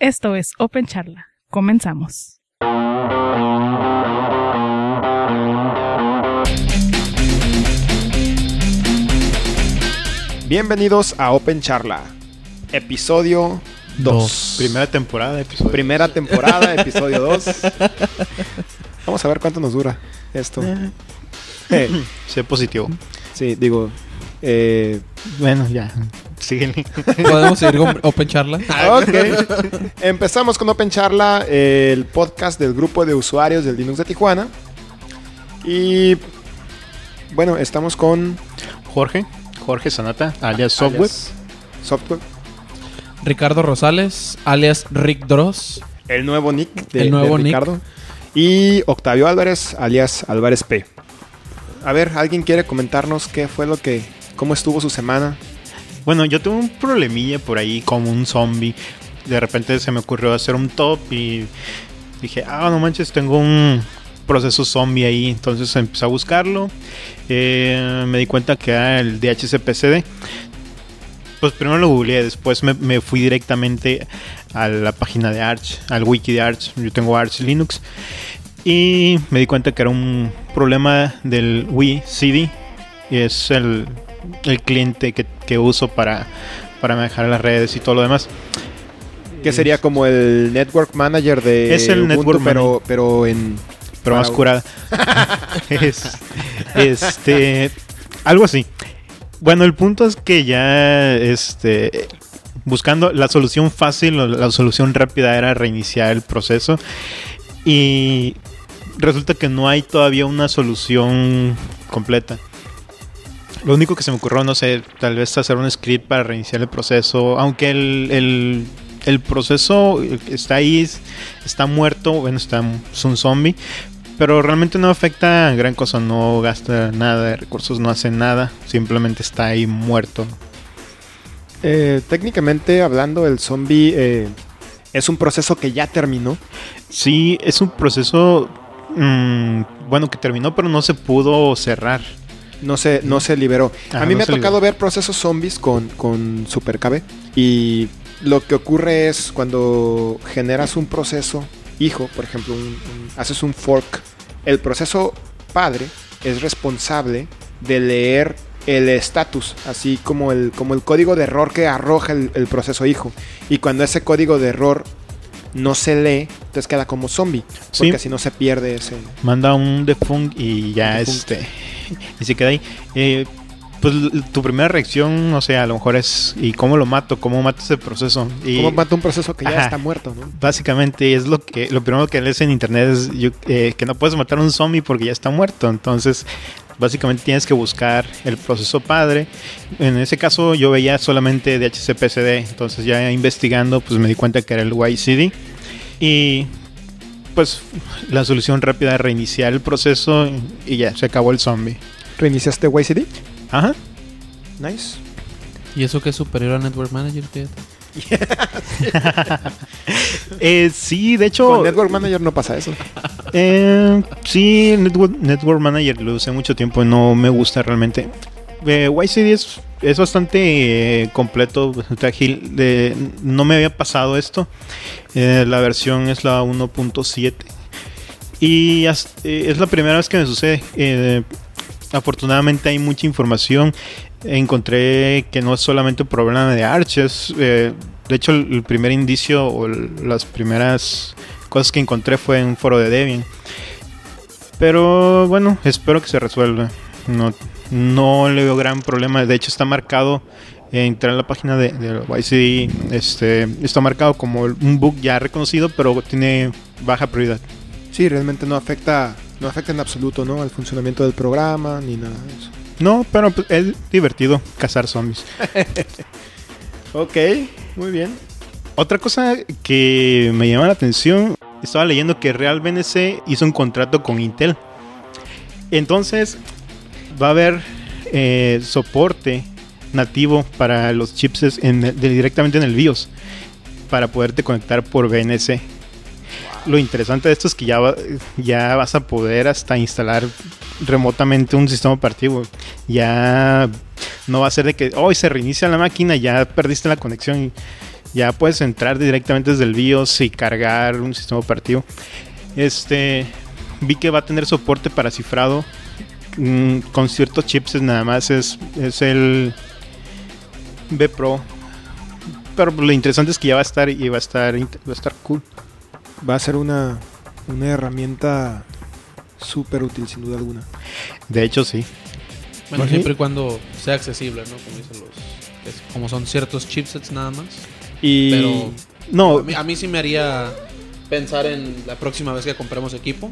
Esto es Open Charla. Comenzamos. Bienvenidos a Open Charla, episodio 2. Primera temporada, episodio. Primera temporada, episodio 2. Vamos a ver cuánto nos dura esto. Eh, Sé positivo. sí, digo, eh, Bueno, ya. Síguele. ¿Podemos seguir con Open Charla? ok. Empezamos con Open Charla, el podcast del grupo de usuarios del Linux de Tijuana. Y bueno, estamos con Jorge. Jorge Sanata, alias Software. alias Software. Ricardo Rosales, alias Rick Dross. El nuevo nick de, El nuevo de nick. Ricardo. Y Octavio Álvarez, alias Álvarez P. A ver, ¿alguien quiere comentarnos qué fue lo que, cómo estuvo su semana? Bueno, yo tuve un problemilla por ahí como un zombie. De repente se me ocurrió hacer un top y dije, ah, no manches, tengo un proceso zombie ahí. Entonces empecé a buscarlo. Eh, me di cuenta que era el DHCPCD. Pues primero lo googleé, después me, me fui directamente a la página de Arch, al wiki de Arch. Yo tengo Arch Linux. Y me di cuenta que era un problema del Wii CD. Y es el, el cliente que, que uso para, para manejar las redes y todo lo demás. Que sería como el Network Manager de Es el Ubuntu, Network pero, pero en... pero más curada. Es- este, algo así. Bueno, el punto es que ya, este, buscando la solución fácil o la solución rápida era reiniciar el proceso y resulta que no hay todavía una solución completa. Lo único que se me ocurrió, no sé, tal vez hacer un script para reiniciar el proceso, aunque el, el, el proceso está ahí, está muerto, bueno, está, es un zombie, pero realmente no afecta gran cosa, no gasta nada de recursos, no hace nada, simplemente está ahí muerto. Eh, técnicamente hablando, el zombie eh, es un proceso que ya terminó. Sí, es un proceso, mm, bueno, que terminó, pero no se pudo cerrar. No se, no se liberó. A mí no me ha tocado liberó. ver procesos zombies con, con SuperCABE. Y lo que ocurre es cuando generas un proceso hijo, por ejemplo, un- un- haces un fork, el proceso padre es responsable de leer el estatus, así como el, como el código de error que arroja el, el proceso hijo. Y cuando ese código de error no se lee, entonces queda como zombie. Porque Sí. así no se pierde ese... Manda un defunct y ya Defunct. este. Y se queda ahí. Eh, pues tu primera reacción, o sea, a lo mejor es ¿y cómo lo mato? ¿Cómo mato ese proceso? Y ¿Cómo mata un proceso que ya Ajá. está muerto, no? básicamente es lo que lo primero que lees en internet es yo- eh, que no puedes matar a un zombie porque ya está muerto. Entonces, básicamente tienes que buscar el proceso padre. En ese caso yo veía solamente DHCPCD, entonces ya investigando pues me di cuenta que era el YCD y pues la solución rápida es reiniciar el proceso y ya se acabó el zombie. ¿Reiniciaste YCD? Ajá. Nice. ¿Y eso que es superior a Network Manager? Fíjate. Eh, sí, de hecho Con Network Manager no pasa eso. Eh, sí, Network, Network Manager lo usé mucho tiempo y no me gusta realmente. Eh, YCD es, bastante eh, completo, bastante ágil. No me había pasado esto. Eh, la versión es la 1.7. Y eh, es la primera vez que me sucede. Afortunadamente hay mucha información. Encontré que no es solamente un problema de Arch. es, eh, de hecho, el, primer indicio o las primeras cosas que encontré fue en un foro de Debian. Pero bueno, espero que se resuelva. No, no le veo gran problema. De hecho, está marcado. eh, en la página de, de YCD. Este, está marcado como un bug ya reconocido, pero tiene baja prioridad. Sí, realmente no afecta, no afecta en absoluto, ¿no? Al funcionamiento del programa ni nada de eso. No, pero pues, es divertido cazar zombies. Ok, muy bien. Otra cosa que me llama la atención, estaba leyendo que Real BNC hizo un contrato con Intel. Entonces, va a haber eh, soporte nativo para los chips en directamente en el BIOS para poderte conectar por BNC. Lo interesante de esto es que ya, va- ya vas a poder hasta instalar remotamente un sistema operativo. Ya no va a ser de que hoy se reinicia la máquina, ya perdiste la conexión. Ya puedes entrar directamente desde el BIOS y cargar un sistema operativo. Este, vi que va a tener soporte para cifrado mm, con ciertos chips nada más. Es, es el B Pro. Pero lo interesante es que ya va a estar y va a estar, va a estar cool. Va a ser una, una herramienta súper útil, sin duda alguna. De hecho, sí. Bueno, ¿Sí? siempre y cuando sea accesible, ¿no? Como dicen los... es- como son ciertos chipsets nada más. Y Pero No, a, mí, a mí sí me haría pensar en la próxima vez que compremos equipo.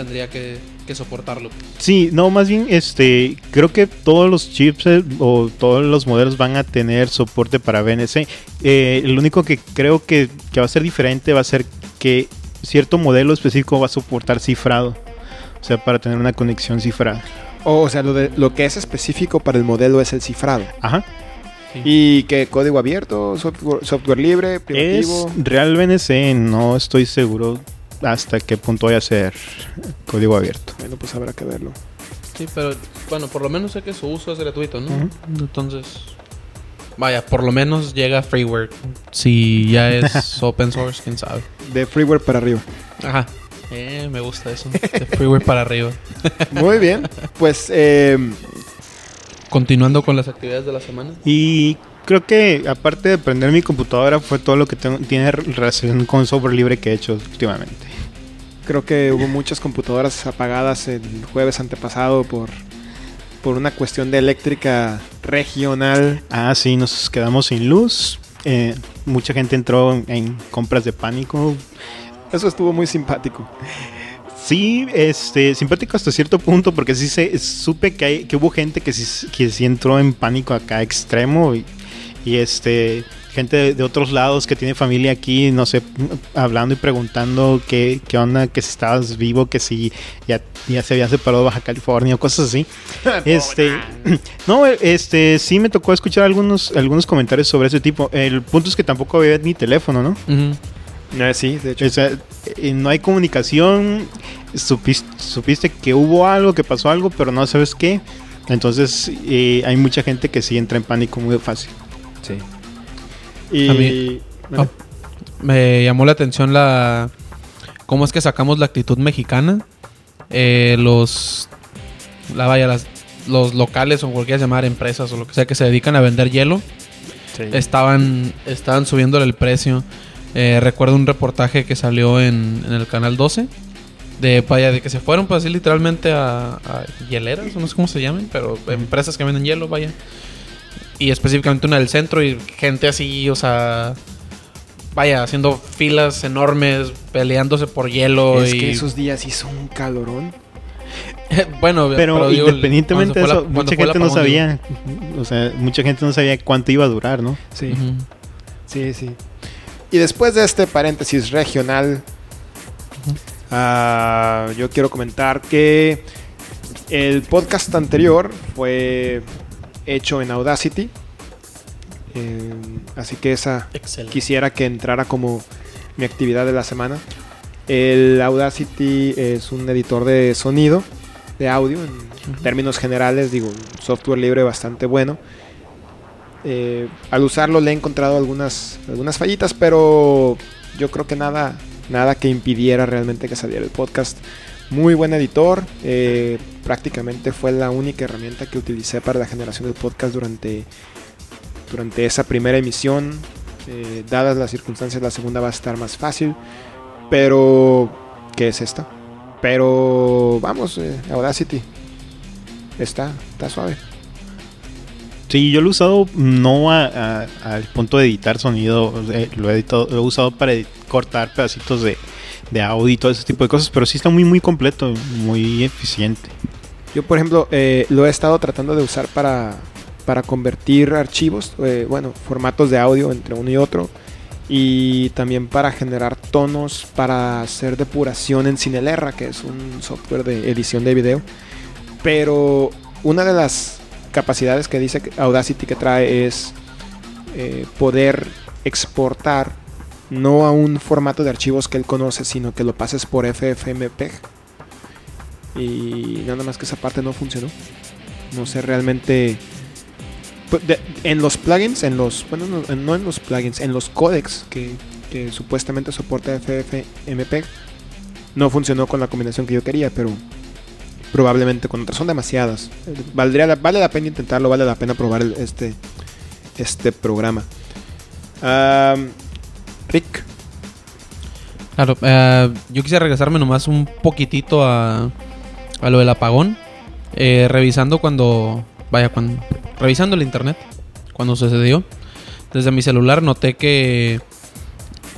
Tendría que, que soportarlo. Sí, no, más bien, este, creo que todos los chips eh, o todos los modelos van a tener soporte para BNC. Eh, lo único que creo que, que va a ser diferente va a ser que cierto modelo específico va a soportar cifrado. O sea, para tener una conexión cifrada. o sea, lo, de, lo que es específico para el modelo es el cifrado. Ajá. Sí. Y que código abierto, software, software libre, Es privativo. Real BNC, no estoy seguro hasta qué punto vaya a ser código abierto. Bueno, pues habrá que verlo. Sí, pero bueno, por lo menos sé que su uso es gratuito, ¿no? Entonces, vaya, por lo menos llega freeware. Si ya es open source, quién sabe. De freeware para arriba. Ajá. Eh, me gusta eso. De freeware para arriba. Muy bien. Pues eh, Continuando con las actividades de la semana. Y creo que aparte de prender mi computadora fue todo lo que tengo- tiene relación con software libre que he hecho últimamente. Creo que hubo muchas computadoras apagadas el jueves antepasado por, por una cuestión de eléctrica regional. Ah, sí, nos quedamos sin luz. Eh, mucha gente entró en, compras de pánico. Eso estuvo muy simpático. Sí, este, simpático hasta cierto punto, porque sí se, supe que, hay, que hubo gente que sí, que sí entró en pánico acá extremo y, y, este, gente de, de otros lados que tiene familia aquí, no sé, hablando y preguntando qué, qué onda, que si estabas vivo, que si ya, ya se había separado de Baja California o cosas así. Este, no, este, sí me tocó escuchar algunos, algunos comentarios sobre ese tipo. El punto es que tampoco había ni teléfono, ¿no? Ujú. Eh, sí, de hecho. O sea, eh, no hay comunicación. Supiste, supiste que hubo algo, que pasó algo, pero no sabes qué. Entonces, eh, hay mucha gente que sí entra en pánico muy fácil. Sí. Y... A mí- Bueno, Me llamó la atención la cómo es que sacamos la actitud mexicana. Eh, los la vaya las- los locales o cualquiera llamar empresas o lo que sea que se dedican a vender hielo sí. estaban estaban subiéndole el precio. Eh, recuerdo un reportaje que salió en, en el canal 12 de vaya de que se fueron pues así literalmente a, a hieleras, no sé cómo se llaman, pero empresas que venden hielo, vaya. Y específicamente una del centro y gente así, o sea, vaya, haciendo filas enormes, peleándose por hielo es y que esos días hizo un calorón. bueno, Pero, digo, el- independientemente de eso, la- mucha gente no digo. sabía. O sea, mucha gente no sabía cuánto iba a durar, ¿no? Sí, sí, sí. Y después de este paréntesis regional, ah, yo quiero comentar que el podcast anterior fue hecho en Audacity. Eh, así que esa Excelente. quisiera que entrara como mi actividad de la semana. El Audacity es un editor de sonido, de audio, en términos generales, digo, un software libre bastante bueno. Eh, al usarlo le he encontrado algunas, algunas fallitas, pero yo creo que nada, nada que impidiera realmente que saliera el podcast. Muy buen editor, eh, prácticamente fue la única herramienta que utilicé para la generación del podcast durante, durante esa primera emisión. Eh, dadas las circunstancias, la segunda va a estar más fácil. Pero, ¿qué es esta? Pero, vamos, eh, Audacity. Está, está suave. Sí, yo lo he usado no al punto de editar sonido, lo, he editado- lo he usado para cortar pedacitos de, de audio y todo ese tipo de cosas, pero sí está muy muy completo, muy eficiente. Yo, por ejemplo, eh, lo he estado tratando de usar para, para convertir archivos, eh, bueno, formatos de audio entre uno y otro. Y también para generar tonos para hacer depuración en Cinelerra, que es un software de edición de video. Pero una de las capacidades que dice Audacity que trae es eh, poder exportar no a un formato de archivos que él conoce, sino que lo pases por FFmpeg. Y nada más que esa parte no funcionó. No sé realmente Pu- de- en los plugins, en los, bueno, no, en los plugins, en los codecs que, supuestamente soporta FFmpeg, no funcionó con la combinación que yo quería, pero probablemente con otras. Son demasiadas. Valdría vale la pena intentarlo, vale la pena probar este, este programa. Am, Claro, eh, yo quisiera regresarme nomás un poquitito a, a lo del apagón. Eh, revisando cuando. Vaya, cuando. Revisando el internet. Cuando sucedió. Desde mi celular noté que.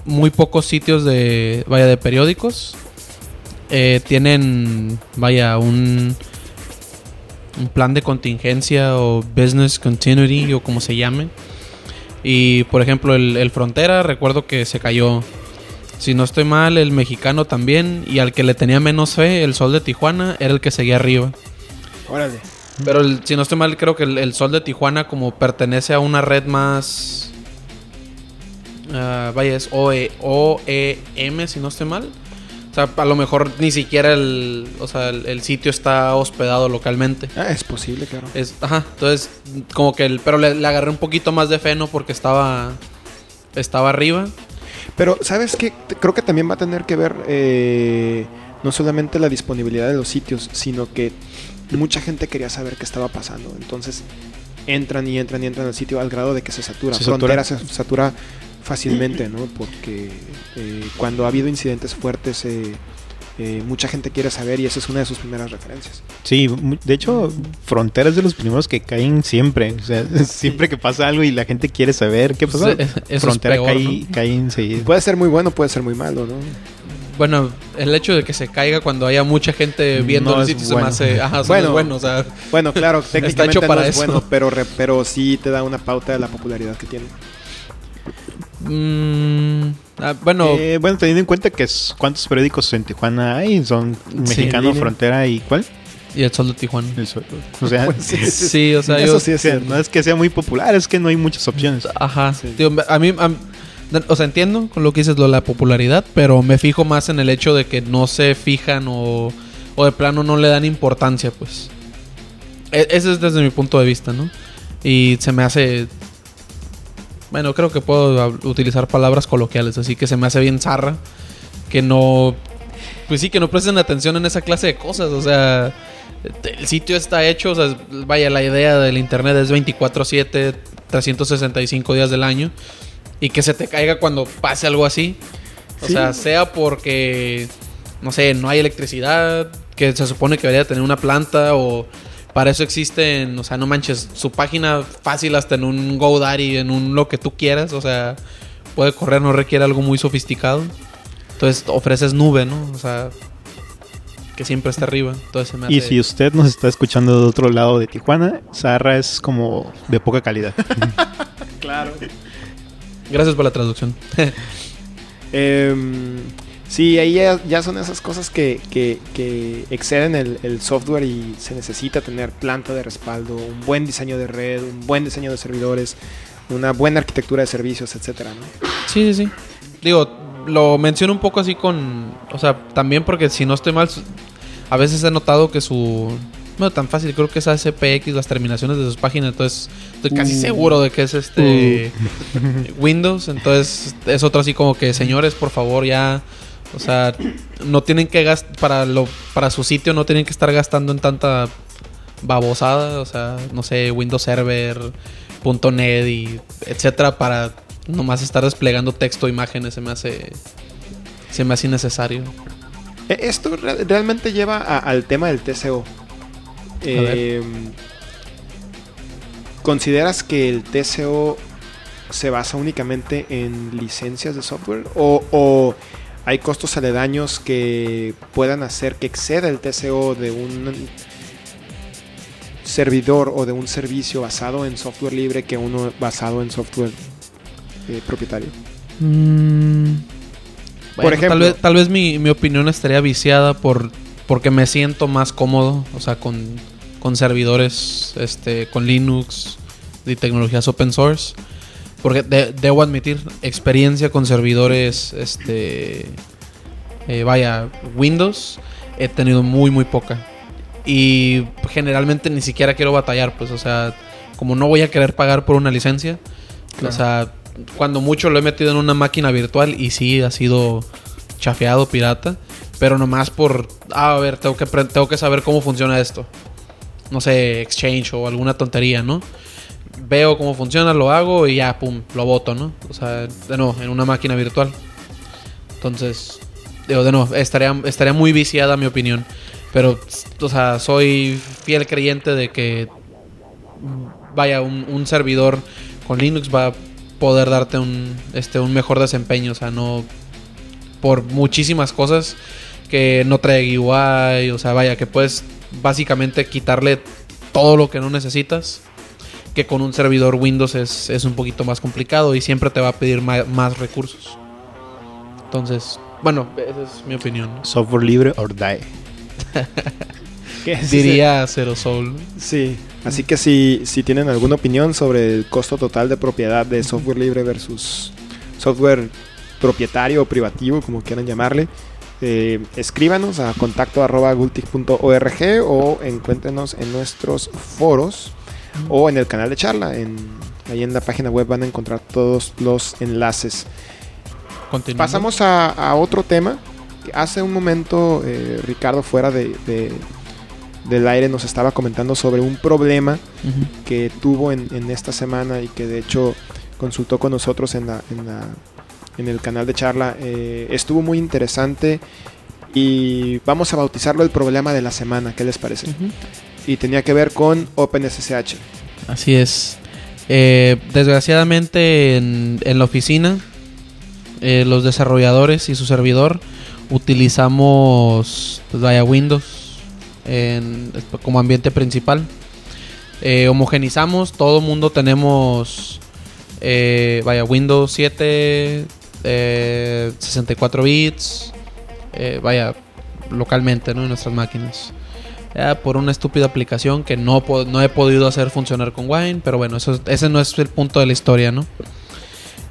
Muy pocos sitios de. Vaya, de periódicos. eh, tienen. Vaya, un. Un plan de contingencia o business continuity o como se llame. Y por ejemplo, el, el Frontera, recuerdo que se cayó si no estoy mal, el mexicano también. Y al que le tenía menos fe, el Sol de Tijuana, era el que seguía arriba. órale. Pero el- si no estoy mal, creo que el, el Sol de Tijuana como pertenece a una red más... ah, vaya, es OE, OEM, si no estoy mal. O sea, a lo mejor ni siquiera el, o sea, el, el sitio está hospedado localmente. Ah, es posible, claro. Es, ajá, entonces como que el, pero le, le agarré un poquito más de fe, ¿no? Porque estaba, estaba arriba. Pero, ¿sabes qué? Creo que también va a tener que ver eh, no solamente la disponibilidad de los sitios, sino que mucha gente quería saber qué estaba pasando. Entonces, entran y entran y entran al sitio al grado de que se satura. Se Frontera satura. se satura fácilmente, ¿no? Porque eh, cuando ha habido incidentes fuertes, eh, eh, mucha gente quiere saber y esa es una de sus primeras referencias. Sí, de hecho, Frontera es de los primeros que caen siempre. O sea, siempre que pasa algo y la gente quiere saber qué pasó. Pues, Frontera peor, cae, ¿no? cae enseguida. Puede ser muy bueno, puede ser muy malo, ¿no? Bueno, el hecho de que se caiga cuando haya mucha gente viendo No el es sitio se bueno. me hace... Ajá, Bueno. es bueno, o sea... Bueno, claro, técnicamente hecho para no es eso. bueno, pero, re- pero sí te da una pauta de la popularidad que tiene. Mm, ah, bueno, Eh, bueno, teniendo en cuenta que es, cuántos periódicos en Tijuana hay, son Mexicano. Frontera y ¿cuál? y el sol de Tijuana. El Sol. O sea, Pues sí, sí, Sí, o sea, Eso yo... sí es o sea, cierto. no es que sea muy popular, es que no hay muchas opciones. Ajá. Sí. A mí... a- o sea, entiendo con lo que dices, lo de la popularidad, pero me fijo más en el hecho de que no se fijan o, o de plano no le dan importancia, pues. E- ese es desde mi punto de vista, ¿no? Y se me hace... Bueno, creo que puedo utilizar palabras coloquiales, así que se me hace bien zarra que no... Pues sí, que no presten atención en esa clase de cosas, o sea... El sitio está hecho, o sea, vaya, la idea del internet es 24/7, 365 días del año. Y que se te caiga cuando pase algo así. O Sí. sea, sea porque, no sé, no hay electricidad, que se supone que debería tener una planta o para eso existen, o sea, no manches, su página fácil hasta en un GoDaddy, en un lo que tú quieras, o sea, puede correr, no requiere algo muy sofisticado. Entonces ofreces nube, ¿no? O sea, que siempre está arriba. Entonces se me hace... Y si usted nos está escuchando de otro lado de Tijuana, Zarra es como de poca calidad. Claro. Gracias por la traducción. Em, sí, ahí ya, ya son esas cosas que, que- que exceden el, el software y se necesita tener planta de respaldo, un buen diseño de red, un buen diseño de servidores, una buena arquitectura de servicios, etcétera, ¿no? Sí, sí, sí. Digo, lo menciono un poco así con. O sea, también porque si no estoy mal, a veces he notado que su. No tan fácil, creo que es ACPX, las terminaciones de sus páginas. Entonces, estoy casi Uh. seguro de que es este. Windows. Entonces, es otro así como que, señores, por favor, ya. O sea, no tienen que gastar. Para, lo, para su sitio, no tienen que estar gastando en tanta babosada. O sea, no sé, Windows Server, .NET y etcétera, para nomás estar desplegando texto, imágenes, se me hace. Se me hace innecesario. E- Esto re- realmente lleva a- al tema del TCO. Em, ¿Consideras que el TCO se basa únicamente en licencias de software? ¿O, o hay costos aledaños que puedan hacer que exceda el TCO de un servidor o de un servicio basado en software libre que uno basado en software eh, propietario? Por ejemplo. tal vez, tal vez mi, mi opinión estaría viciada por porque me siento más cómodo, o sea, con, con servidores, este, con Linux y tecnologías open source. Porque de- debo admitir, experiencia con servidores, este, eh, vaya, Windows, he tenido muy, muy poca. Y generalmente ni siquiera quiero batallar, pues, o sea, como no voy a querer pagar por una licencia. O sea, cuando mucho lo he metido en una máquina virtual y sí ha sido chafeado pirata. Pero nomás por, ah, a ver, tengo que, tengo que saber cómo funciona esto. No sé, Exchange o alguna tontería, ¿no? Veo cómo funciona, lo hago y ya, pum, lo boto, ¿no? O sea, de nuevo, en una máquina virtual. Entonces, digo, de nuevo, estaría, estaría muy viciada mi opinión. Pero, o sea, soy fiel creyente de que, vaya, un, servidor con Linux va a poder darte un, este, un mejor desempeño. O sea, no por muchísimas cosas que no trae UI. O sea, vaya, que puedes básicamente quitarle todo lo que no necesitas. Que con un servidor Windows es, es un poquito más complicado y siempre te va a pedir más recursos. Entonces, bueno, esa es mi opinión. Software libre or die. ¿Qué es ese? Diría Zero Soul. Sí, así que si, si tienen alguna opinión sobre el costo total de propiedad de software libre versus software propietario o privativo, como quieran llamarle, eh, escríbanos a contacto arroba o encuéntrenos en nuestros foros o en el canal de charla. En, ahí en la página web van a encontrar todos los enlaces. Continuando. Pasamos a, a otro tema. Hace un momento eh, Ricardo fuera de, de- del aire nos estaba comentando sobre un problema que tuvo en, en esta semana y que de hecho consultó con nosotros en, la, en, la- en el canal de charla. Eh, estuvo muy interesante y vamos a bautizarlo el problema de la semana. ¿Qué les parece? Y tenía que ver con OpenSSH. Así es. Eh, desgraciadamente en, la oficina, eh, los desarrolladores y su servidor utilizamos pues, vaya Windows como ambiente principal. Eh, homogenizamos, todo mundo tenemos vaya Windows 7, eh, 64 bits, vaya localmente ¿no? en nuestras máquinas. Por una estúpida aplicación que no, no he podido hacer funcionar con Wine, pero bueno, eso, ese no es el punto de la historia, ¿no?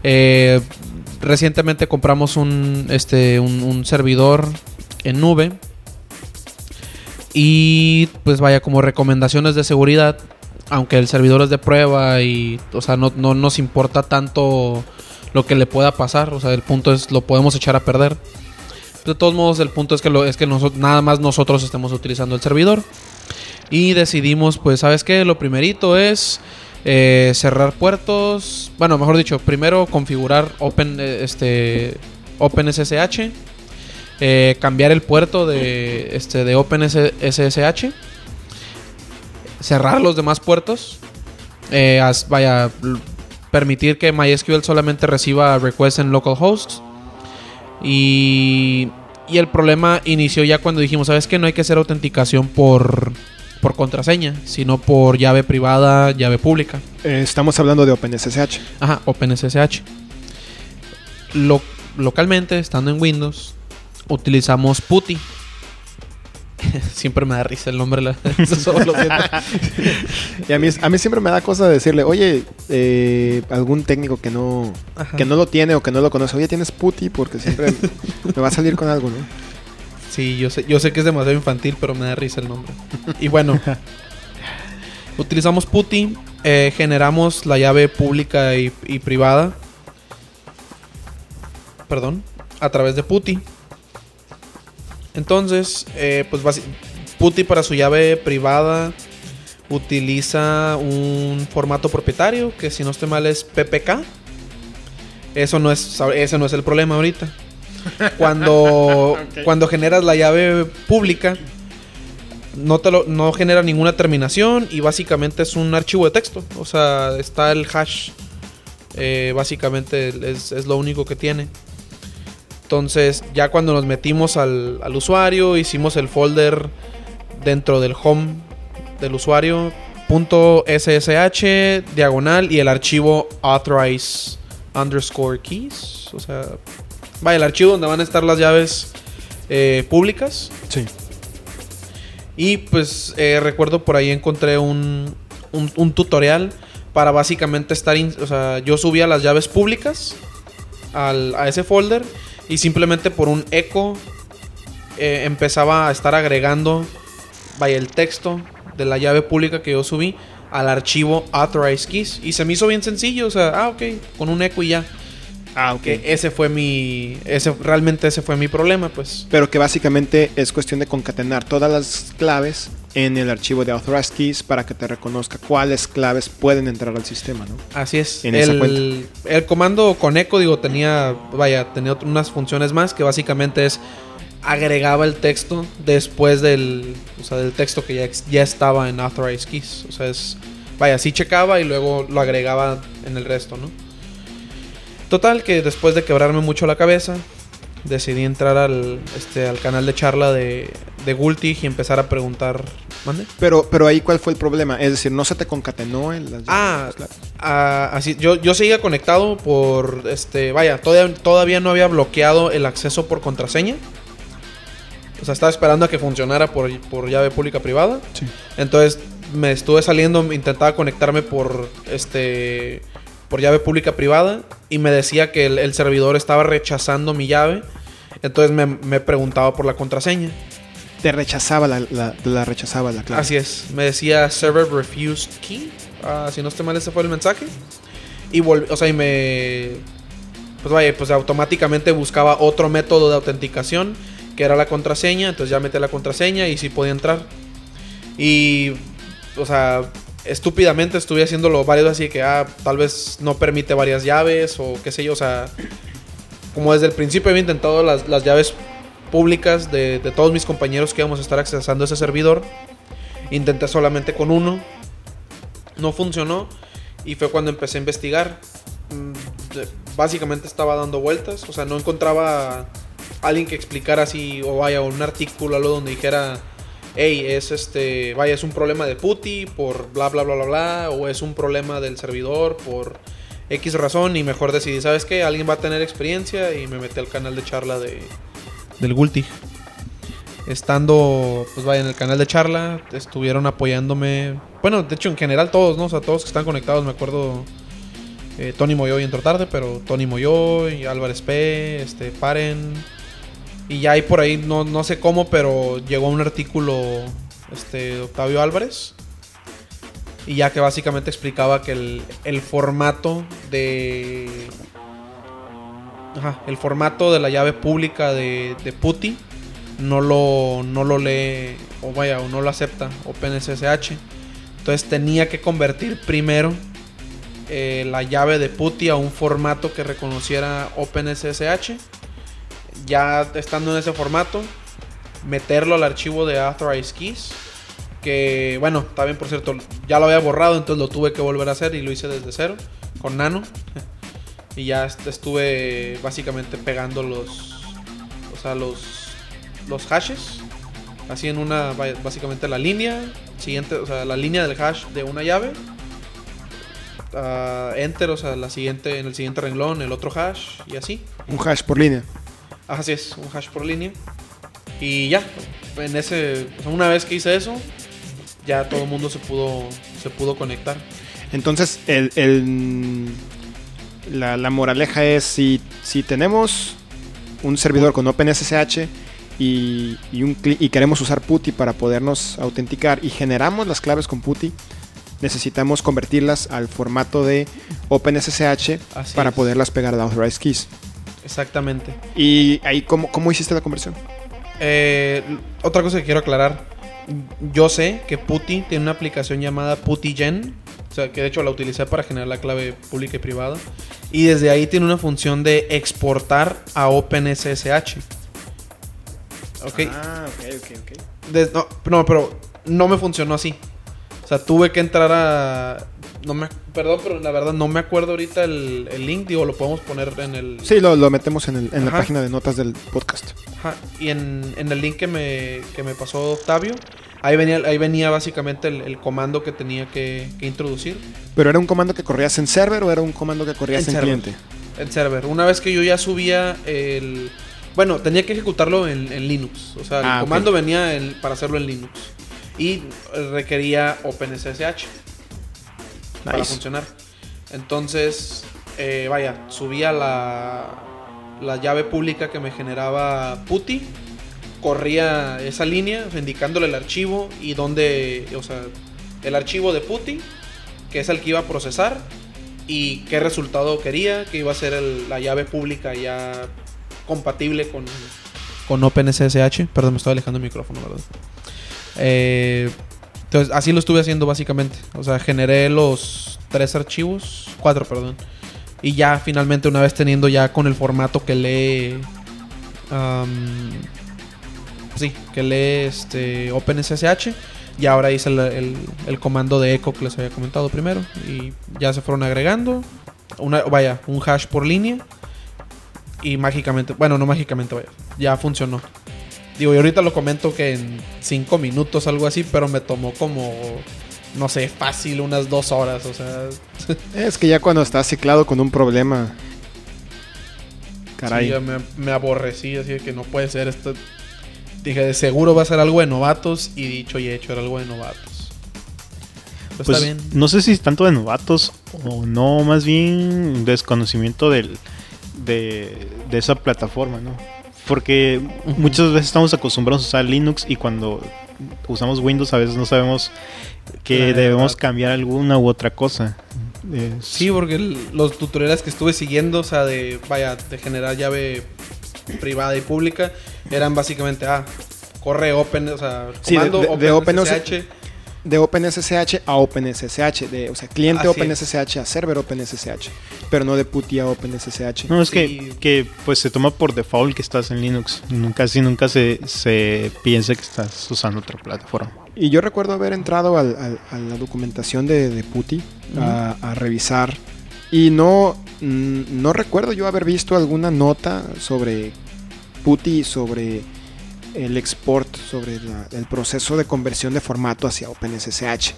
Eh, recientemente compramos un, este, un, un servidor en nube y pues vaya como recomendaciones de seguridad, aunque el servidor es de prueba y, o sea, no, no nos importa tanto lo que le pueda pasar, o sea, el punto es lo podemos echar a perder. De todos modos, el punto es que, es que nada más nosotros estemos utilizando el servidor. Y decidimos, pues, ¿sabes qué? Lo primerito es eh, cerrar puertos. Bueno, mejor dicho, primero configurar Open, eh, este, OpenSSH. eh, cambiar el puerto de, este, de OpenSSH. Cerrar los demás puertos. vaya, permitir que MySQL solamente reciba requests en localhost. Y, y el problema inició ya cuando dijimos, ¿sabes qué? No hay que hacer autenticación por, por contraseña, sino por llave privada, llave pública. Eh, estamos hablando de OpenSSH. Ajá, OpenSSH. Lo- localmente, estando en Windows, utilizamos PuTTY. Siempre me da risa el nombre. la-. Y a mí, a mí siempre me da cosa decirle, oye, eh, algún técnico que no, Ajá. que no lo tiene o que no lo conoce, oye, tienes puti, porque siempre me va a salir con algo, ¿no? Sí, yo sé, yo sé que es demasiado infantil, pero me da risa el nombre. Y bueno, utilizamos PuTTY, eh, generamos la llave pública y, y privada. Perdón, a través de PuTTY. Entonces, eh, pues PuTTY para su llave privada utiliza un formato propietario que si no estoy mal es PPK. Eso no es, ese no es el problema ahorita. Cuando, cuando generas la llave pública, no, te lo- no genera ninguna terminación y básicamente es un archivo de texto. O sea, está el hash. eh, básicamente es, es lo único que tiene. Entonces, ya cuando nos metimos al, al usuario, hicimos el folder dentro del home del usuario, punto .ssh, diagonal y el archivo authorize underscore keys. O sea, vaya, el archivo donde van a estar las llaves eh, públicas. Sí. Y pues eh, recuerdo por ahí encontré un, un, un tutorial para básicamente estar... in- o sea, yo subía las llaves públicas al- a ese folder y simplemente por un eco eh, empezaba a estar agregando, vaya, el texto de la llave pública que yo subí al archivo authorized keys. Y se me hizo bien sencillo, o sea, ah, ok, con un eco y ya. Ah, ok. Que ese fue mi. Ese, realmente ese fue mi problema, pues. Pero que básicamente es cuestión de concatenar todas las claves en el archivo de Authorized Keys para que te reconozca cuáles claves pueden entrar al sistema, ¿no? Así es. En esa el, el comando con eco, digo, tenía. Vaya, tenía unas funciones más que básicamente es. Agregaba el texto después del. O sea, del texto que ya, ya estaba en Authorized Keys. O sea, es. Vaya, sí checaba y luego lo agregaba en el resto, ¿no? Total, que después de quebrarme mucho la cabeza, decidí entrar al, este, al canal de charla de, de Gultig y empezar a preguntar. ¿Mande? Pero, pero ahí, ¿cuál fue el problema? Es decir, no se te concatenó en las Ah, ah, así, yo, yo seguía conectado por, este, vaya, todavía, todavía no había bloqueado el acceso por contraseña. O sea, estaba esperando a que funcionara por, por llave pública privada. Sí. Entonces me estuve saliendo, intentaba conectarme por, este, por llave pública privada y me decía que el, el servidor estaba rechazando mi llave. Entonces me, me preguntaba por la contraseña. Te rechazaba la, la, la rechazaba la clave. Así es, me decía server refused key. Ah, si no estoy mal, ese fue el mensaje. Y volví, o sea, y me. Pues vaya, pues automáticamente buscaba otro método de autenticación, que era la contraseña. Entonces ya metí la contraseña y sí podía entrar. Y, o sea, estúpidamente estuve haciéndolo varios así que, ah, tal vez no permite varias llaves o qué sé yo, o sea. Como desde el principio había intentado las, las llaves públicas de, de todos mis compañeros que íbamos a estar accesando ese servidor. Intenté solamente con uno. No funcionó. Y fue cuando empecé a investigar. Mm, Básicamente estaba dando vueltas. O sea, no encontraba alguien que explicara así. O vaya, un artículo algo donde dijera. Hey, es este. Vaya, es un problema de PuTTY por bla bla bla bla bla. O es un problema del servidor por X razón. Y mejor decidí, ¿sabes qué? Alguien va a tener experiencia. Y me metí al canal de charla de. Del Gultig estando, pues vaya, en el canal de charla, estuvieron apoyándome. Bueno, de hecho, en general todos, ¿no? O sea, todos que están conectados, me acuerdo. eh, Tony Moyoy entró tarde, pero Tony Moyoy, Álvarez P, este, Paren. Y ya hay por ahí, no, no sé cómo, pero llegó un artículo, este, de Octavio Álvarez. Y ya que básicamente explicaba que el, el formato de. Ajá, el formato de la llave pública de, de no lo, no lo lee, o vaya, o no lo acepta OpenSSH. Entonces tenía que convertir primero eh, la llave de PuTTY a un formato que reconociera OpenSSH. Ya estando en ese formato, meterlo al archivo de Authorized Keys. Que bueno, también por cierto, ya lo había borrado, entonces lo tuve que volver a hacer y lo hice desde cero con Nano. Y ya est- estuve básicamente pegando los, o sea, los, los hashes. Así en una, básicamente la línea, siguiente, o sea, la línea del hash de una llave. ah, enter, o sea, la siguiente, en el siguiente renglón, el otro hash y así. Un hash por línea. Así es, un hash por línea. Y ya, en ese, una vez que hice eso, ya todo el mundo se pudo, se pudo conectar. Entonces, el, el- la, la moraleja es si, si tenemos un servidor con OpenSSH y, y, un cli- y queremos usar PuTTY para podernos autenticar y generamos las claves con PuTTY, necesitamos convertirlas al formato de OpenSSH Así para es. poderlas pegar a Authorized Keys. Exactamente. ¿Y ahí cómo, cómo hiciste la conversión? Eh, otra cosa que quiero aclarar. Yo sé que PuTTY tiene una aplicación llamada PuTTyGen. O sea, que de hecho la utilicé para generar la clave pública y privada. Y desde ahí tiene una función de exportar a OpenSSH. Ok. Ah, ok, ok, ok. Des- no, no, pero no me funcionó así. O sea, tuve que entrar a... No me, perdón, pero la verdad no me acuerdo ahorita el, el link. Digo, lo podemos poner en el... Sí, lo, lo metemos en, el- en la página de notas del podcast. Ajá, y en, en el link que me, que me pasó Octavio, ahí venía, ahí venía básicamente el, el comando que tenía que, que introducir ¿Pero era un comando que corrías en server o era un comando que corrías En cliente? en server. Una vez que yo ya subía el... Bueno, tenía que ejecutarlo en, en Linux. O sea, el Ah, comando venía en- para hacerlo en Linux. Y requería OpenSSH para Nice. funcionar. Entonces, eh, vaya, subía la, la llave pública que me generaba PuTTY, corría esa línea, indicándole el archivo y dónde, o sea, el archivo de PuTTY que es el que iba a procesar y qué resultado quería, que iba a ser el- la llave pública ya compatible con, con OpenSSH. Perdón, me estoy alejando el micrófono, ¿verdad? Eh, entonces, así lo estuve haciendo básicamente. O sea, generé los tres archivos, cuatro, perdón. Y ya finalmente, una vez teniendo ya con el formato que lee. sí, que lee este OpenSSH. Y ahora hice el, el- el comando de echo que les había comentado primero. Y ya se fueron agregando. Una, vaya, un hash por línea. Y mágicamente, bueno, no mágicamente, vaya, ya funcionó. Digo, y ahorita lo comento que en 5 minutos, algo así, pero me tomó como, no sé, fácil, unas dos horas. O sea, Es que ya cuando estás ciclado con un problema. Caray. sí, me, me aborrecí, así de que no puede ser esto. Dije, de seguro va a ser algo de novatos, y dicho y hecho, era algo de novatos. Pero Pues está bien. no sé si es tanto de novatos o no, más bien desconocimiento del, de, de esa plataforma, ¿no? Porque muchas veces estamos acostumbrados a usar Linux y cuando usamos Windows a veces no sabemos que debemos cambiar alguna u otra cosa. Es- Sí, porque los tutoriales que estuve siguiendo, o sea, de, vaya, de generar llave privada y pública, eran básicamente, ah, corre Open, o sea, Sí, de- comando de- de. De OpenSSH a OpenSSH. De, o sea, cliente Así OpenSSH a server OpenSSH. Pero no de PuTTY a OpenSSH. No, es Sí. que, que pues se toma por default que estás en Linux. Nunca, casi nunca se, se piensa que estás usando otra plataforma. Y yo recuerdo haber entrado al- al- a la documentación de, de PuTTY a, a revisar. Y no, no recuerdo yo haber visto alguna nota sobre PuTTY, sobre el export, sobre la- el proceso de conversión de formato hacia OpenSSH.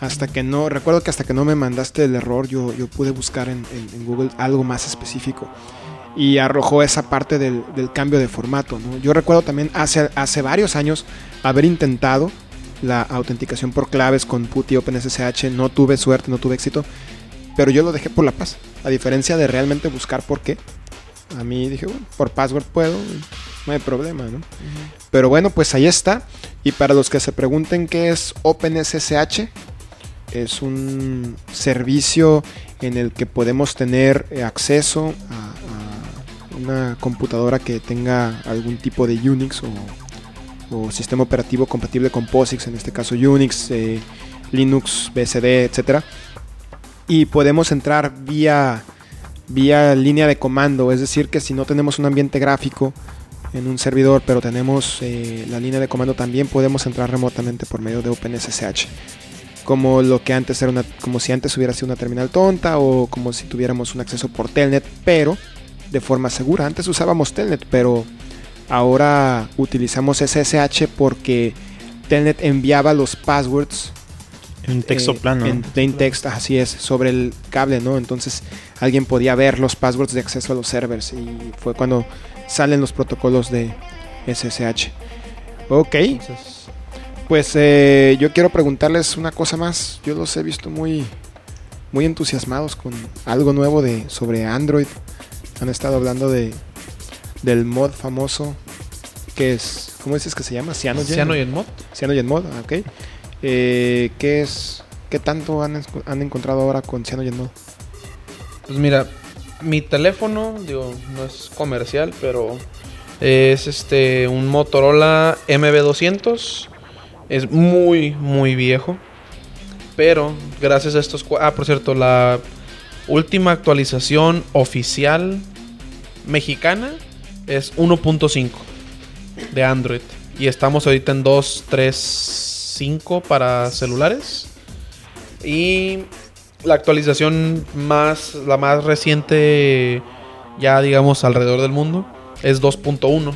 Hasta que no, recuerdo que hasta que no me mandaste el error, yo, yo pude buscar en, en- en Google algo más específico. Y arrojó esa parte del, del cambio de formato. ¿no? Yo recuerdo también hace, hace varios años haber intentado la autenticación por claves con PuTTY OpenSSH. No tuve suerte, no tuve éxito. Pero yo lo dejé por la paz. A diferencia de realmente buscar por qué. A mí dije, bueno, por password puedo, no hay problema, ¿no? Pero bueno, pues ahí está. Y para los que se pregunten qué es OpenSSH, es un servicio en el que podemos tener eh, acceso a, una computadora que tenga algún tipo de Unix o, sistema operativo compatible con POSIX, en este caso Unix, eh, Linux, BSD, etcétera. Y podemos entrar vía, vía línea de comando, es decir, que si no tenemos un ambiente gráfico, en un servidor, pero tenemos eh, la línea de comando también podemos entrar remotamente por medio de OpenSSH. Como lo que antes era una, como si antes hubiera sido una terminal tonta o como si tuviéramos un acceso por Telnet, pero de forma segura. Antes usábamos Telnet, pero ahora utilizamos SSH porque Telnet enviaba los passwords En texto eh, plano. En plain text, así es, sobre el cable, ¿no? Entonces alguien podía ver los passwords de acceso a los servers y fue cuando salen los protocolos de SSH. Ok, Entonces, pues eh, yo quiero preguntarles una cosa más. Yo los he visto muy, muy entusiasmados con algo nuevo de sobre Android. Han estado hablando de del mod famoso que es, ¿cómo dices que se llama? Cyanogen. CyanogenMod. CyanogenMod, ah, ok. Eh, ¿Qué es? ¿Qué tanto han, han encontrado ahora con CyanogenMod? Pues mira, mi teléfono, digo, no es comercial, pero es este un Motorola MB200. Es muy, muy viejo. Pero gracias a estos... Ah, por cierto, la última actualización oficial mexicana es 1.5 de Android. Y estamos ahorita en 2.3.5 para celulares. Y la actualización más, la más reciente, ya digamos alrededor del mundo, es 2.1.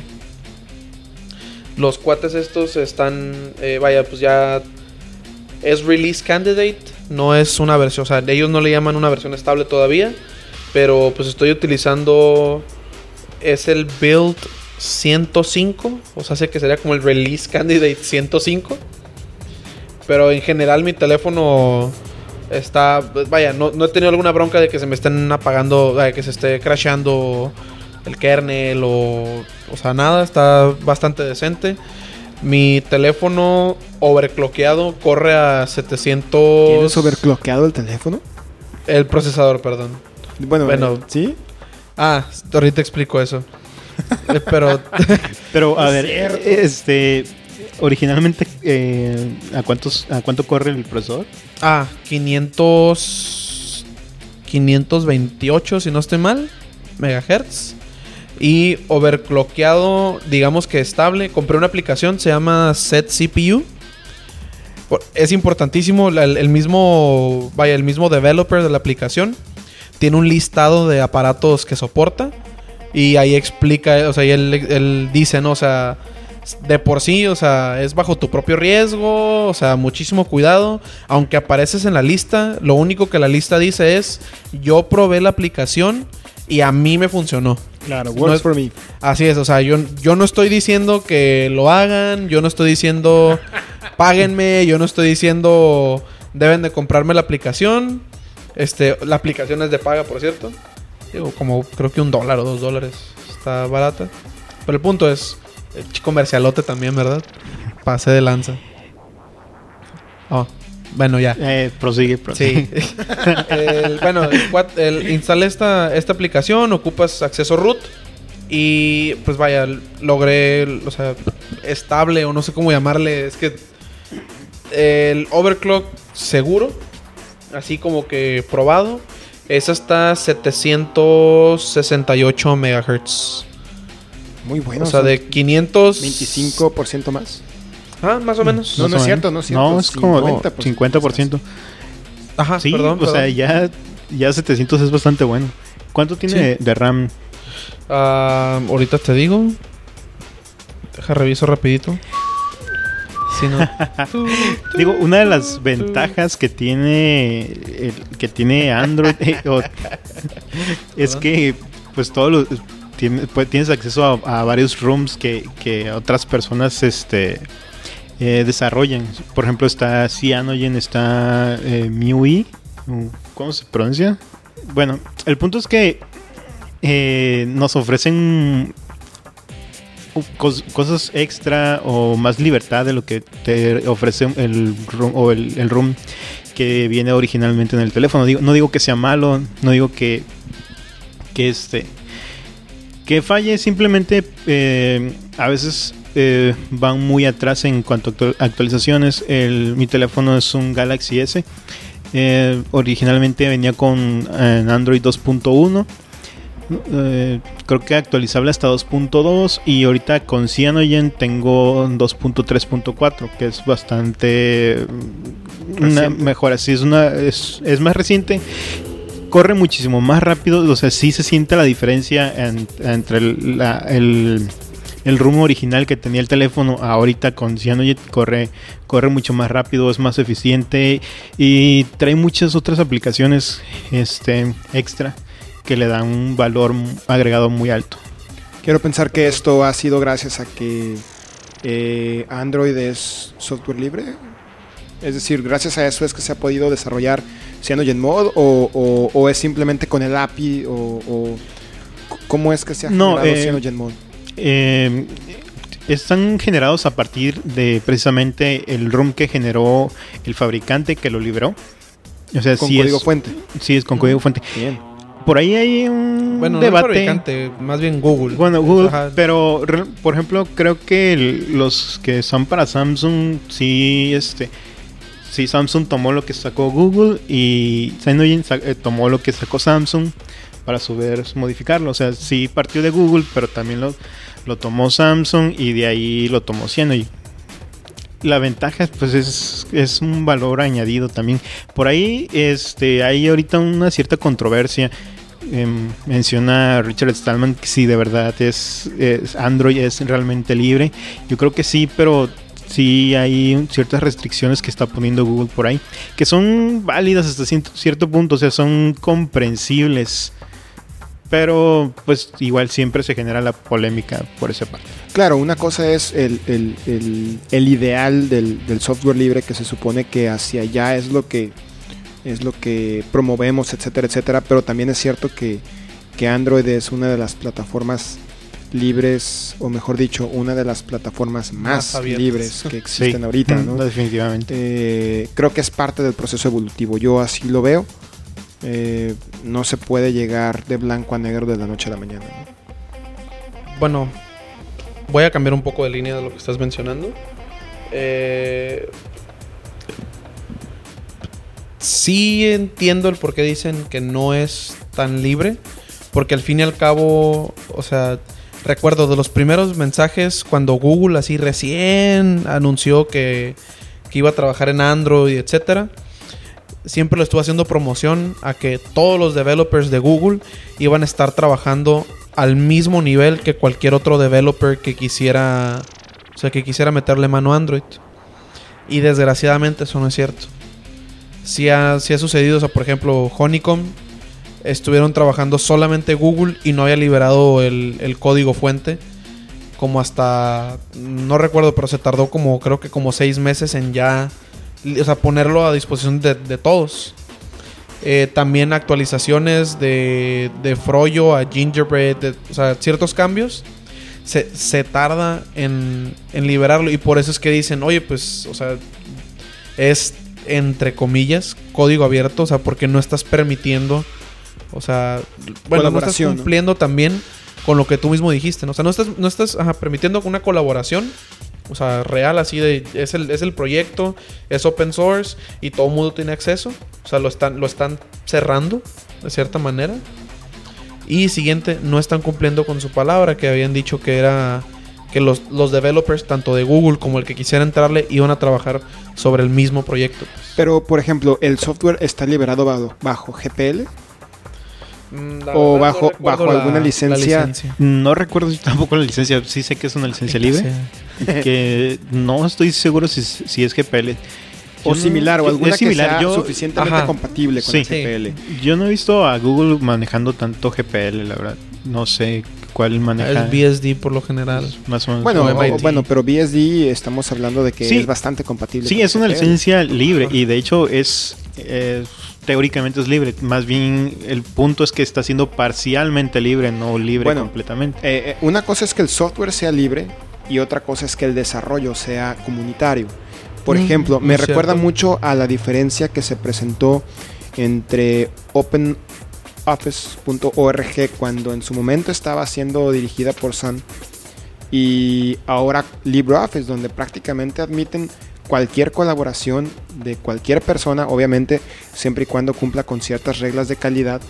Los cuates estos están, eh, vaya, pues ya es release candidate, no es una versión, o sea, ellos no le llaman una versión estable todavía, pero pues estoy utilizando, es el build 105, o sea, sé que sería como el release candidate 105. Pero en general mi teléfono está, vaya, no, no he tenido alguna bronca de que se me estén apagando, de que se esté crashando el kernel o, o sea, nada, está bastante decente. Mi teléfono overclockeado corre a 700. ¿Tienes overclockeado el teléfono? El procesador, perdón. Bueno, Bueno. ¿sí? Ah, ahorita explico eso. Eh, Pero Pero a ver, este originalmente eh, ¿a cuántos a cuánto corre el procesador? Ah, 500. 528, si no estoy mal. Megahertz. Y overclockeado, digamos que estable. Compré una aplicación, se llama Set CPU. Es importantísimo. el, el mismo. Vaya, el mismo developer de la aplicación. Tiene un listado de aparatos que soporta. Y ahí explica, o sea, y él, él dice, ¿no? O sea, de por sí, o sea, es bajo tu propio riesgo, o sea, muchísimo cuidado. Aunque apareces en la lista, lo único que la lista dice es, yo probé la aplicación y a mí me funcionó. Claro, No works es- for me. Así es, o sea, yo, yo no estoy diciendo que lo hagan, yo no estoy diciendo páguenme, yo no estoy diciendo deben de comprarme la aplicación. Este, la aplicación es de paga, por cierto. Digo, como creo que un dólar o dos dólares. Está barata. Pero el punto es, comercialote también, ¿verdad? Pase de lanza. Oh, bueno, ya. Eh, prosigue, prosigue. Sí. El- bueno, el, cuat- el- instalé esta, esta aplicación, ocupas acceso root y pues vaya, logré, o sea, estable o no sé cómo llamarle, es que el overclock seguro, así como que probado, es hasta 768 megahertz. Muy bueno. o sea, de 500... 25% más. Ah, más o menos. No, no es cierto, menos. no es cierto, es como 50%. 50%. Ajá, Sí, perdón, o sea, ya, ya 700 es bastante bueno. ¿Cuánto tiene Sí. de- RAM? Ah, ahorita te digo. Deja reviso rapidito. Si no. Digo, una de las ventajas que tiene el- que tiene Android eh, o- es que pues todos los tienes, pues, tienes acceso a, varios rooms que, otras personas este eh, desarrollan. Por ejemplo, está Cyanogen, está eh, MIUI, ¿cómo se pronuncia? Bueno, el punto es que eh, nos ofrecen cos- cosas extra o más libertad de lo que te ofrece el room, o el, room que viene originalmente en el teléfono. No digo que sea malo, no digo que que este que falle, simplemente eh, a veces eh, van muy atrás en cuanto a actu- actualizaciones. El, mi teléfono es un Galaxy S. Eh, originalmente venía con Android 2.1. Eh, creo que actualizable hasta 2.2 y ahorita con Cyanogen tengo 2.3.4 que es bastante mm, una Reciente. mejora sí es una es, es más reciente corre muchísimo más rápido o sea sí se siente la diferencia en- entre el rumbo original que tenía el teléfono ahorita con Cyanogen corre corre mucho más rápido es más eficiente y trae muchas otras aplicaciones este extra que le dan un valor agregado muy alto. Quiero pensar que esto ha sido gracias a que eh, Android es software libre. Es decir, gracias a eso es que se ha podido desarrollar CyanogenMod o, o, o es simplemente con el API o, cómo es que se ha No, generado eh, CyanogenMod. Eh, están generados a partir de precisamente el ROM que generó el fabricante que lo liberó. O sea, Con sí código es, fuente. sí es con código fuente. Bien. Por ahí hay un Bueno, no el debate. fabricante, más bien Google. Bueno, Google, Ajá. pero re- por ejemplo, creo que el- los que son para Samsung, sí, este, sí, Samsung tomó lo que sacó Google y Cyanogen eh, tomó lo que sacó Samsung para su modificarlo. O sea, sí partió de Google, pero también lo, lo tomó Samsung y de ahí lo tomó Cyanogen. La ventaja, pues, es, es un valor añadido también. Por ahí, este, hay ahorita una cierta controversia. Menciona Richard Stallman que si de verdad es Android es realmente libre. Yo creo que sí, pero sí hay ciertas restricciones que está poniendo Google por ahí, que son válidas hasta cierto, punto, o sea, son comprensibles. Pero pues igual siempre se genera la polémica por esa parte. Claro, una cosa es el, el- el- el ideal del, del software libre que se supone que hacia allá es lo que es lo que promovemos, etcétera, etcétera. Pero también es cierto que, que Android es una de las plataformas libres, o mejor dicho, una de las plataformas más, libres que existen Sí, ahorita, mm, ¿no? Definitivamente. Eh, creo que es parte del proceso evolutivo. Yo así lo veo. Eh, no se puede llegar de blanco a negro de la noche a la mañana. ¿no? Bueno, voy a cambiar un poco de línea de lo que estás mencionando. Eh, sí entiendo el por qué dicen que no es tan libre. Porque al fin y al cabo, o sea, recuerdo de los primeros mensajes cuando Google así recién anunció que, que iba a trabajar en Android, etcétera. Siempre lo estuvo haciendo promoción a que todos los developers de Google iban a estar trabajando al mismo nivel que cualquier otro developer que quisiera, o sea, que quisiera meterle mano a Android. Y desgraciadamente eso no es cierto. Si ha, sí ha sucedido, por ejemplo, Honeycomb estuvieron trabajando solamente Google y no había liberado el, el código fuente. Como hasta, no recuerdo, pero se tardó como, creo que como seis meses en ya, o sea, ponerlo a disposición de, todos. Eh, también actualizaciones de, de Froyo a Gingerbread, o sea, ciertos cambios. Se, se tarda en, en liberarlo y por eso es que dicen, oye, pues, o sea, es entre comillas código abierto, o sea, porque no estás permitiendo, o sea, bueno, no estás cumpliendo también con lo que tú mismo dijiste, ¿no? O sea, no estás, no estás ajá, permitiendo una colaboración, o sea, real, así de, es el, es el proyecto, es open source y todo el mundo tiene acceso, o sea, lo están, lo están cerrando de cierta manera. Y siguiente, no están cumpliendo con su palabra que habían dicho que era que los, los developers, tanto de Google como el que quisiera entrarle, iban a trabajar sobre el mismo proyecto. pues. Pero, por ejemplo, ¿el software está liberado bajo, bajo GPL? Mm, la O verdad, bajo- bajo alguna licencia. No recuerdo si tampoco la licencia. Sí sé que es una licencia libre. Que no estoy seguro si, si es GPL. O Yo no- similar, o es alguna similar. que sea Yo- suficientemente Ajá. compatible con Sí. el GPL. Yo no he visto a Google manejando tanto GPL, la verdad. No sé cuál maneja. Es BSD por lo general. Más o menos. Bueno, O bueno, pero BSD estamos hablando de que Sí. es bastante compatible. Sí, con es una GPL. licencia libre y de hecho es, es- teóricamente es libre. Más bien el punto es que está siendo parcialmente libre, no libre Bueno. completamente. Eh, eh, una cosa es que el software sea libre y otra cosa es que el desarrollo sea comunitario. Por Mm, ejemplo, me recuerda cierto. mucho a la diferencia que se presentó entre OpenOffice.org cuando en su momento estaba siendo dirigida por Sun y ahora LibreOffice, donde prácticamente admiten cualquier colaboración de cualquier persona, obviamente siempre y cuando cumpla con ciertas reglas de calidad.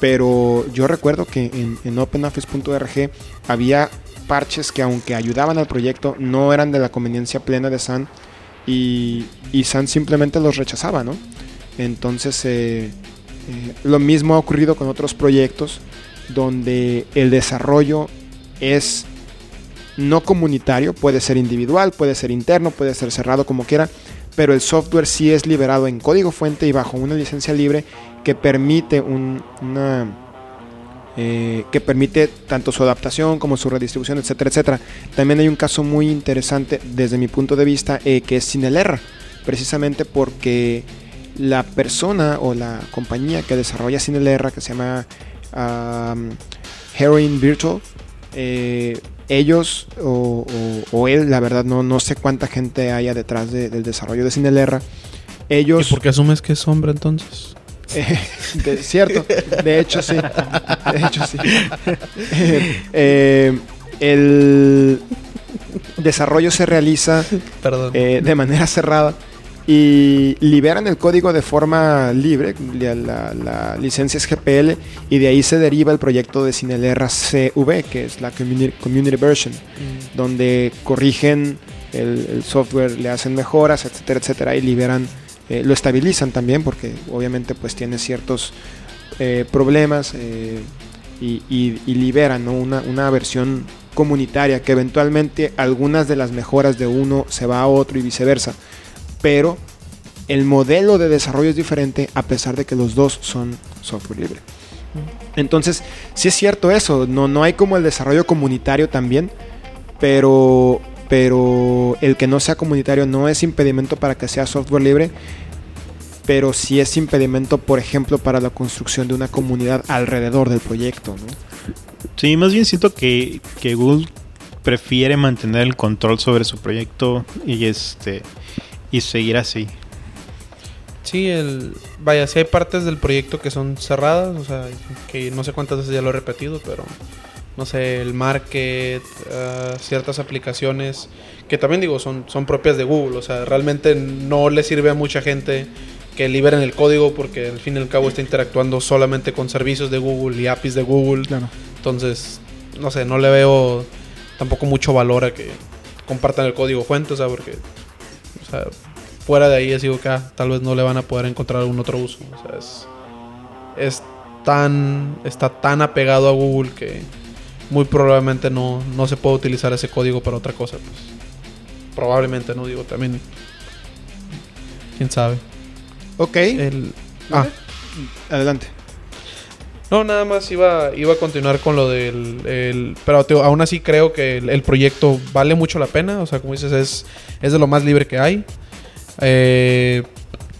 Pero yo recuerdo que en, en OpenOffice.org había parches que aunque ayudaban al proyecto no eran de la conveniencia plena de Sun y, Sun simplemente los rechazaba, ¿no? Entonces eh, eh, lo mismo ha ocurrido con otros proyectos donde el desarrollo es no comunitario, puede ser individual, puede ser interno, puede ser cerrado como quiera, pero el software sí es liberado en código fuente y bajo una licencia libre que permite un- una eh, que permite tanto su adaptación como su redistribución, etcétera, etcétera. También hay un caso muy interesante desde mi punto de vista eh, que es Cinelerra, precisamente porque la persona o la compañía que desarrolla Cinelerra, que se llama um, Heroin Virtual, eh, ellos o, o- o él, la verdad no, no sé cuánta gente haya detrás de- del desarrollo de Cinelerra. ¿Y Ellos, por qué asumes que es hombre entonces? eh, de- cierto, de hecho sí, de hecho sí. Eh, eh, el desarrollo se realiza Perdón. de manera cerrada y liberan el código de forma libre, la, la- la licencia es GPL y de ahí se deriva el proyecto de Cinelerra CV, que es la Community, community Version, Mm. donde corrigen el, el software, le hacen mejoras, etcétera, etcétera, y liberan, eh, lo estabilizan también, porque obviamente pues tiene ciertos eh, problemas eh, y, y- y liberan ¿no? una, una versión comunitaria que eventualmente algunas de las mejoras de uno se va a otro y viceversa pero el modelo de desarrollo es diferente a pesar de que los dos son software libre. Entonces, sí es cierto eso, no, no hay como el desarrollo comunitario también, pero, pero el que no sea comunitario no es impedimento para que sea software libre, pero sí es impedimento, por ejemplo, para la construcción de una comunidad alrededor del proyecto. Sí, más bien siento que, que Google prefiere mantener el control sobre su proyecto y este y seguir así. Sí, el vaya, sí hay partes del proyecto que son cerradas, o sea, que no sé cuántas veces ya lo he repetido, pero no sé, el market, ah, ciertas aplicaciones que también digo son, son propias de Google, o sea, realmente no le sirve a mucha gente que liberen el código porque al fin y al cabo está interactuando solamente con servicios de Google y APIs de Google. Claro. Entonces, no sé, no le veo tampoco mucho valor a que compartan el código fuente, o sea, porque o sea, fuera de ahí es digo que ah, tal vez no le van a poder encontrar algún otro uso. O sea, es, es tan está tan apegado a Google que muy probablemente no, no se puede utilizar ese código para otra cosa. Pues. Probablemente, no digo, también. Quién sabe. Ok. El, ah, Adelante. No, nada más iba, iba a continuar con lo del... el- pero aún así creo que el, proyecto vale mucho la pena. O sea, como dices, es, es de lo más libre que hay. Eh,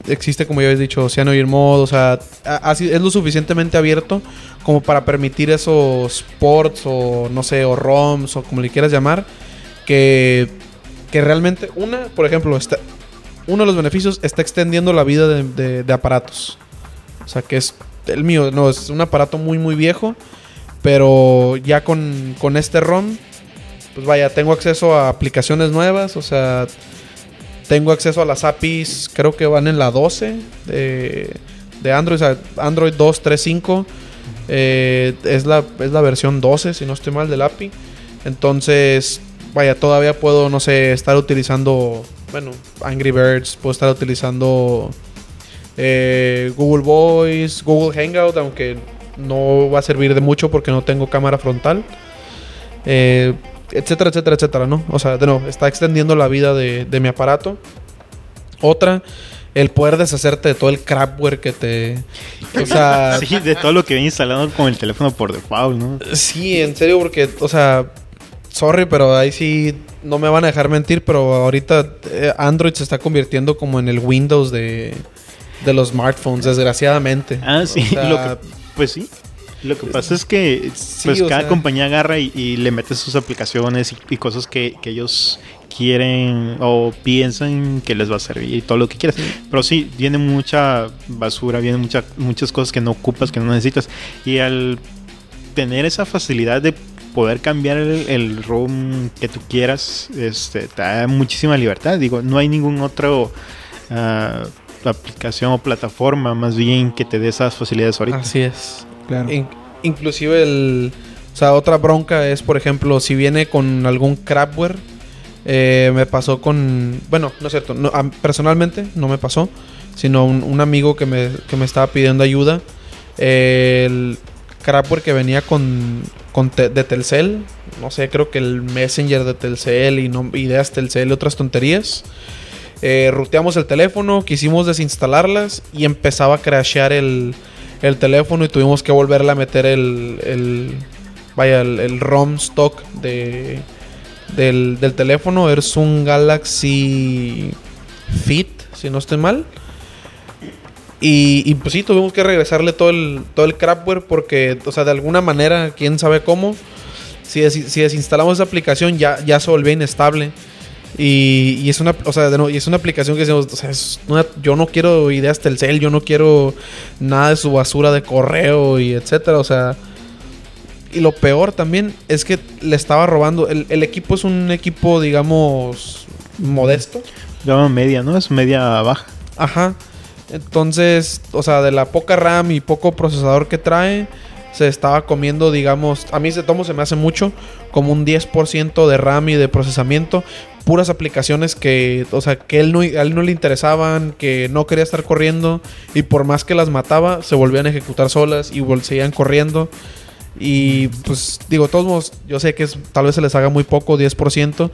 existe, como ya habéis dicho, Oceano Mode. O sea, así- es lo suficientemente abierto como para permitir esos ports o no sé, o ROMs o como le quieras llamar. Que, que realmente, una, por ejemplo, está, uno de los beneficios está extendiendo la vida de aparatos. O sea, que es el mío, no, es un aparato muy, muy viejo. Pero ya con, con este ROM, pues vaya, tengo acceso a aplicaciones nuevas. O sea, tengo acceso a las APIs, creo que van en la 12 de, de Android, Android 2.3.5. Eh, es, la, es la versión 12, si no estoy mal, del API. Entonces, vaya, todavía puedo, no sé, estar utilizando, bueno, Angry Birds, puedo estar utilizando eh, Google Voice, Google Hangout, aunque no va a servir de mucho porque no tengo cámara frontal. Eh, etcétera, etcétera, etcétera, ¿no? O sea, de nuevo, está extendiendo la vida de, de mi aparato. Otra, el poder deshacerte de todo el crapware que te... O sea, Sí, de todo lo que viene instalado con el teléfono por default, ¿no? Sí, en serio, porque, o sea, sorry, pero ahí sí no me van a dejar mentir, pero ahorita eh, Android se está convirtiendo como en el Windows de, de los smartphones, desgraciadamente. Ah, sí, O sea, lo que- pues sí. Lo que pasa es que Sí, pues cada sea- compañía agarra y, y le mete sus aplicaciones y, y cosas que, que ellos quieren o piensan que les va a servir y todo lo que quieras. Pero sí, viene mucha basura, viene mucha, muchas cosas que no ocupas, que no necesitas. Y al tener esa facilidad de poder cambiar el, el ROM que tú quieras, este, te da muchísima libertad. Digo, no hay ningún otro ah, aplicación o plataforma más bien que te dé esas facilidades ahorita. Así es. Claro. In- inclusive el... O sea, otra bronca es, por ejemplo, si viene con algún crapware, eh, me pasó con... Bueno, no es cierto, no, a- personalmente no me pasó, sino un, un amigo que me, que me estaba pidiendo ayuda. Eh, el crapware que venía con, con te- de Telcel, no sé, creo que el Messenger de Telcel y no, ideas Telcel y otras tonterías. Eh, ruteamos el teléfono, quisimos desinstalarlas y empezaba a crashear el, el teléfono y tuvimos que volverle a meter el, el vaya, el, ROM stock de, del, del teléfono. Es un Galaxy Fit, si no estoy mal. Y, y, pues sí, tuvimos que regresarle todo el, todo el crapware porque, o sea, de alguna manera, quién sabe cómo, si, des- si desinstalamos esa aplicación ya, ya se volvió inestable. Y, y es una, o sea, y es una aplicación que decimos, o sea, es una- yo no quiero ideas Telcel, yo no quiero nada de su basura de correo y etcétera, o sea, y lo peor también es que le estaba robando, el, el equipo es un equipo, digamos, modesto, Gama media, ¿no? Es media baja. Ajá. Entonces, o sea, de la poca RAM y poco procesador que trae, se estaba comiendo, digamos, a mí se tomo se me hace mucho, como un 10% de RAM y de procesamiento, puras aplicaciones que, o sea, que él no, a él no le interesaban, que no quería estar corriendo y por más que las mataba, se volvían a ejecutar solas y seguían corriendo. Y pues digo, de todos modos, yo sé que es, tal vez se les haga muy poco, 10%,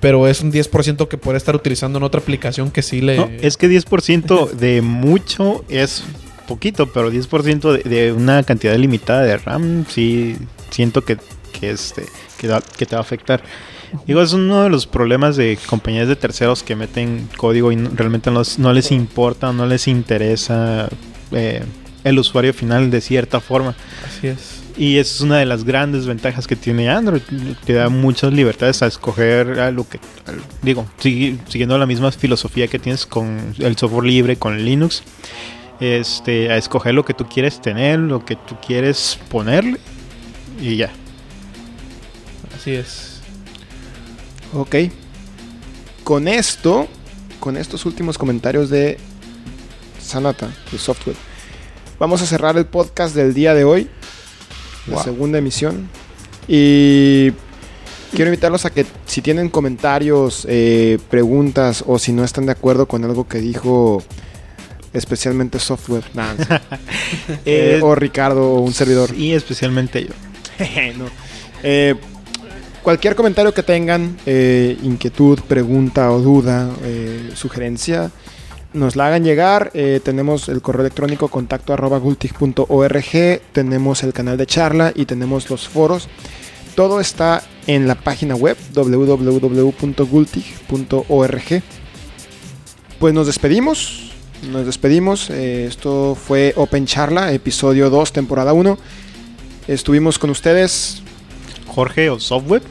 pero es un 10% que puede estar utilizando en otra aplicación que sí le... No, es que 10% de mucho es poquito, pero 10% de, de una cantidad limitada de RAM sí siento que, que, este, que, da- que te va a afectar. Digo, es uno de los problemas de compañías de terceros que meten código y no- realmente no, les- no les importa, no les interesa eh, el usuario final de cierta forma. Así es. Y esa es una de las grandes ventajas que tiene Android. Te da muchas libertades a escoger a lo que. digo, sigui- siguiendo la misma filosofía que tienes con el software libre, con Linux. Este, a escoger lo que tú quieres tener, lo que tú quieres ponerle. Y ya. Así es. Ok. Con esto, con estos últimos comentarios de Sanata, de software, vamos a cerrar el podcast del día de hoy, la segunda emisión. Y quiero invitarlos a que si tienen comentarios, eh, preguntas o si no están de acuerdo con algo que dijo especialmente software, nah, no sé. Eh, Eh, o Ricardo o un servidor. Y especialmente yo. No. Eh, cualquier comentario que tengan, eh, inquietud, pregunta o duda, eh, sugerencia, nos la hagan llegar. Eh, tenemos el correo electrónico contacto tenemos el canal de charla y tenemos los foros. Todo está en la página web www.gultig.org. Pues nos despedimos. Nos despedimos. Esto fue Open Charla, episodio 2, temporada 1. Estuvimos con ustedes. Jorge o Software,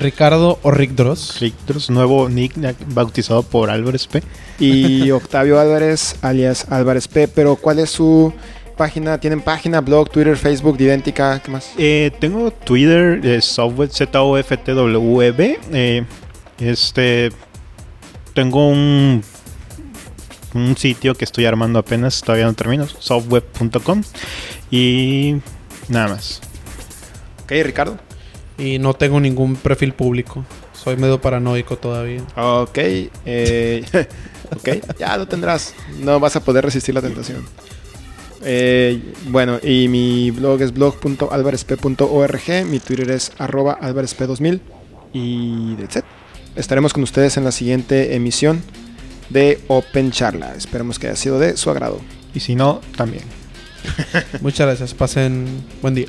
Ricardo o Rick Dross. Rictros, nuevo nick bautizado por Álvarez P. y Octavio Álvarez, alias Álvarez P. Pero ¿cuál es su página? ¿Tienen página, blog, Twitter, Facebook, de idéntica? ¿Qué más? Eh, tengo Twitter, eh, Software Z-O-F-T-W-B. Eh, este. Tengo un. Un sitio que estoy armando apenas, todavía no termino, softweb.com. Y nada más. Ok, Ricardo. Y no tengo ningún perfil público. Soy medio paranoico todavía. Ok, eh, ok, ya lo tendrás. No vas a poder resistir la tentación. Eh, bueno, y mi blog es blog.alvarezp.org. Mi Twitter es arroba alvarezp2000. Y that's it. Estaremos con ustedes en la siguiente emisión de Open Charla. Esperemos que haya sido de su agrado. Y si no, también. Muchas gracias. Pasen buen día.